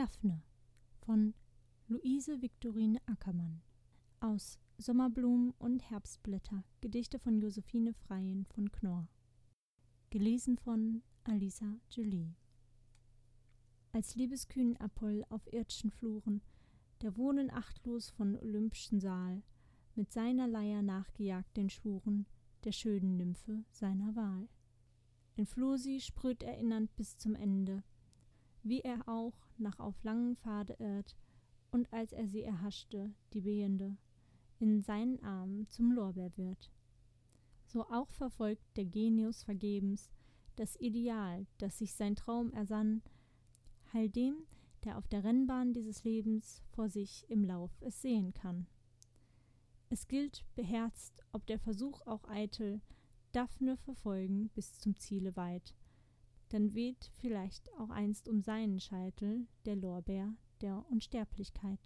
Daphne von Luise Viktorine Ackermann aus Sommerblumen und Herbstblätter Gedichte von Josephine Freien von Knorr. Gelesen von Alisa Julie als liebeskühnen Apoll auf irdschen Fluren der Wohnen achtlos von olympschen Saal mit seiner Leier nachgejagt den Schwuren der schönen Nymphe seiner Wahl. Entfloh sie spröd erinnernd bis zum Ende wie er auch nach auf langem Pfade irrt und als er sie erhaschte die behende in seinen armen zum lorbeer wird. So auch verfolgt der genius vergebens das ideal das sich sein traum ersann heil dem der auf der rennbahn dieses lebens vor sich im lauf es sehen kann. Es gilt beherzt ob der versuch auch eitel daphne verfolgen bis zum ziele weit dann weht vielleicht auch einst um seinen scheitel der lorbeer der unsterblichkeit